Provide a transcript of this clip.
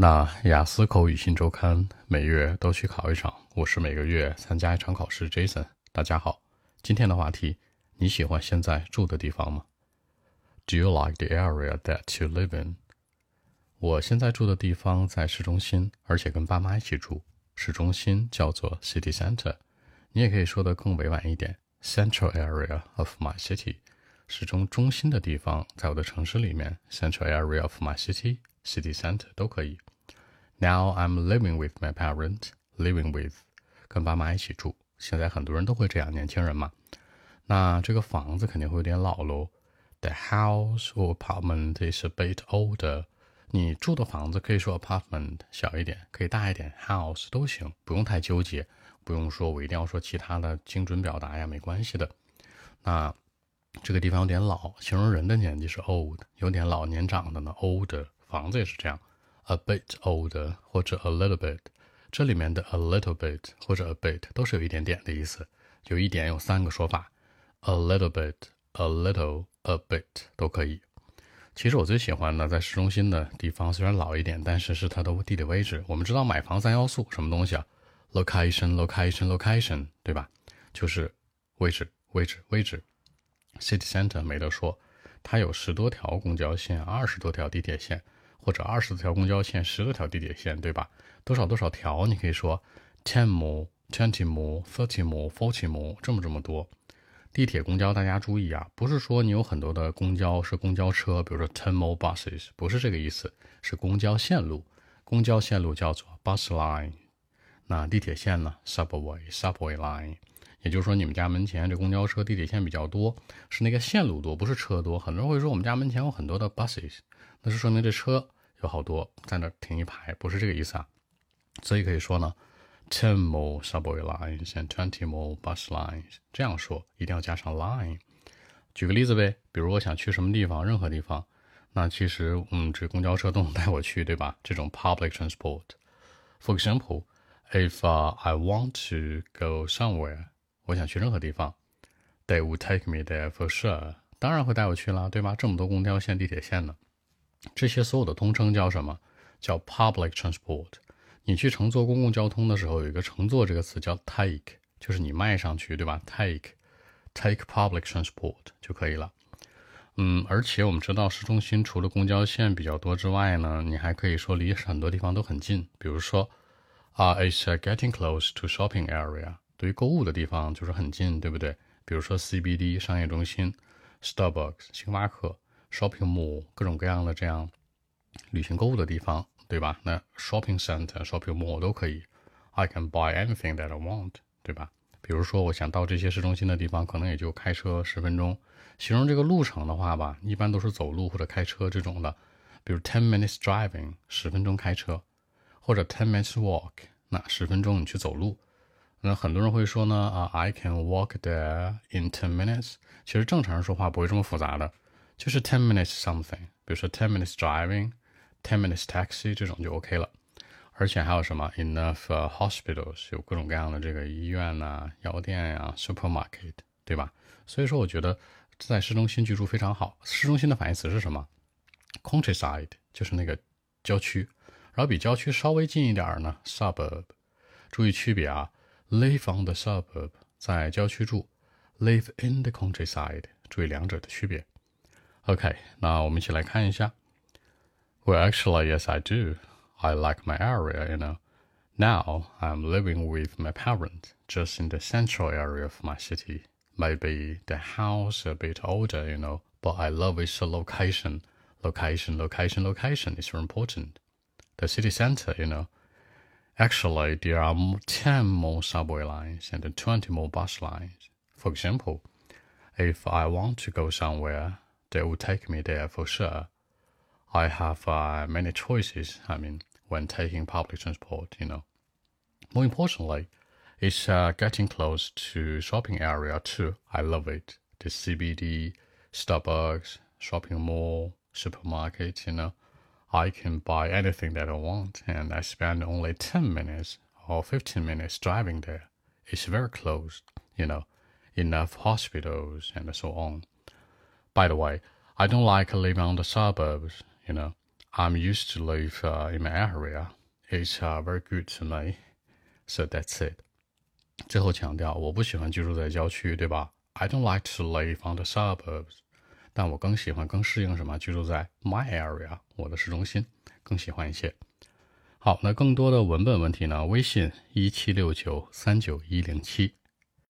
那雅思口语新周刊每月都去考一场，我是每个月参加一场考试。Jason，大家好，今天的话题，你喜欢现在住的地方吗？Do you like the area that you live in？我现在住的地方在市中心，而且跟爸妈一起住。市中心叫做 City Center，你也可以说的更委婉一点，Central area of my city。市中中心的地方，在我的城市里面，Central area of my city city center 都可以。Now I'm living with my parents. Living with 跟爸妈一起住。现在很多人都会这样，年轻人嘛。那这个房子肯定会有点老喽。The house or apartment is a bit older. 你住的房子可以说 apartment 小一点，可以大一点，house 都行，不用太纠结，不用说我一定要说其他的精准表达呀，没关系的。那这个地方有点老，形容人的年纪是 old，有点老年长的呢，older。房子也是这样。a bit older 或者 a little bit，这里面的 a little bit 或者 a bit 都是有一点点的意思。有一点有三个说法，a little bit、a little、a bit 都可以。其实我最喜欢的在市中心的地方，虽然老一点，但是是它的地理位置。我们知道买房三要素什么东西啊？location、location、location，对吧？就是位置、位置、位置。City Center 没得说，它有十多条公交线，二十多条地铁线。或者二十条公交线，十多条地铁线，对吧？多少多少条？你可以说 ten more, twenty more, thirty more, forty more，这么这么多。地铁、公交，大家注意啊，不是说你有很多的公交是公交车，比如说 ten more buses，不是这个意思，是公交线路。公交线路叫做 bus line。那地铁线呢？subway, subway line。也就是说，你们家门前这公交车、地铁线比较多，是那个线路多，不是车多。很多人会说我们家门前有很多的 buses。那是说明这车有好多在那停一排，不是这个意思啊。所以可以说呢，ten more subway lines and twenty more bus lines。这样说一定要加上 line。举个例子呗，比如我想去什么地方，任何地方，那其实嗯，这公交车都能带我去，对吧？这种 public transport。For example, if I want to go somewhere，我想去任何地方，they would take me there for sure。当然会带我去了，对吧？这么多公交线、地铁线呢。这些所有的通称叫什么？叫 public transport。你去乘坐公共交通的时候，有一个乘坐这个词叫 take，就是你迈上去，对吧？take，take public transport 就可以了。嗯，而且我们知道市中心除了公交线比较多之外呢，你还可以说离很多地方都很近。比如说啊，it's getting close to shopping area。对于购物的地方就是很近，对不对？比如说 CBD 商业中心，Starbucks 星巴克。Shopping mall 各种各样的这样旅行购物的地方，对吧？那 shopping center、shopping mall 都可以。I can buy anything that I want，对吧？比如说，我想到这些市中心的地方，可能也就开车十分钟。形容这个路程的话吧，一般都是走路或者开车这种的。比如 ten minutes driving，十分钟开车，或者 ten minutes walk，那十分钟你去走路。那很多人会说呢，啊，I can walk there in ten minutes。其实正常人说话不会这么复杂的。就是 ten minutes something，比如说 ten minutes driving，ten minutes taxi 这种就 OK 了。而且还有什么 enough hospitals，有各种各样的这个医院呐、药店呀、supermarket，对吧？所以说，我觉得在市中心居住非常好。市中心的反义词是什么？countryside，就是那个郊区。然后比郊区稍微近一点呢，suburb。注意区别啊，live on the suburb，在郊区住；live in the countryside，注意两者的区别。OK，那我们一起来看一下。Well, actually, yes, I do. I like my area, you know. Now I'm living with my parents just in the central area of my city. Maybe the house a bit older, you know, but I love its location. Location, location, location is very important. The city center, you know. Actually, there are 10 more subway lines and 20 more bus lines. For example, if I want to go somewhere, they will take me there for sure. I have uh, many choices. I mean, when taking public transport, you know. More importantly, it's uh, getting close to shopping area too. I love it. The CBD, Starbucks, shopping mall, supermarket, you know. I can buy anything that I want, and I spend only 10 minutes or 15 minutes driving there. It's very close, you know, enough hospitals and so on. By the way, I don't like living on the suburbs. You know, I'm used to live uh, in my area. It's uh, very good to me. So that's it. 最后强调，我不喜欢居住在郊区，对吧？I don't like to live on the suburbs. 但我更喜欢、更适应什么？居住在 my area，我的市中心，更喜欢一些。好，那更多的文本问题呢？微信一七六九三九一零七。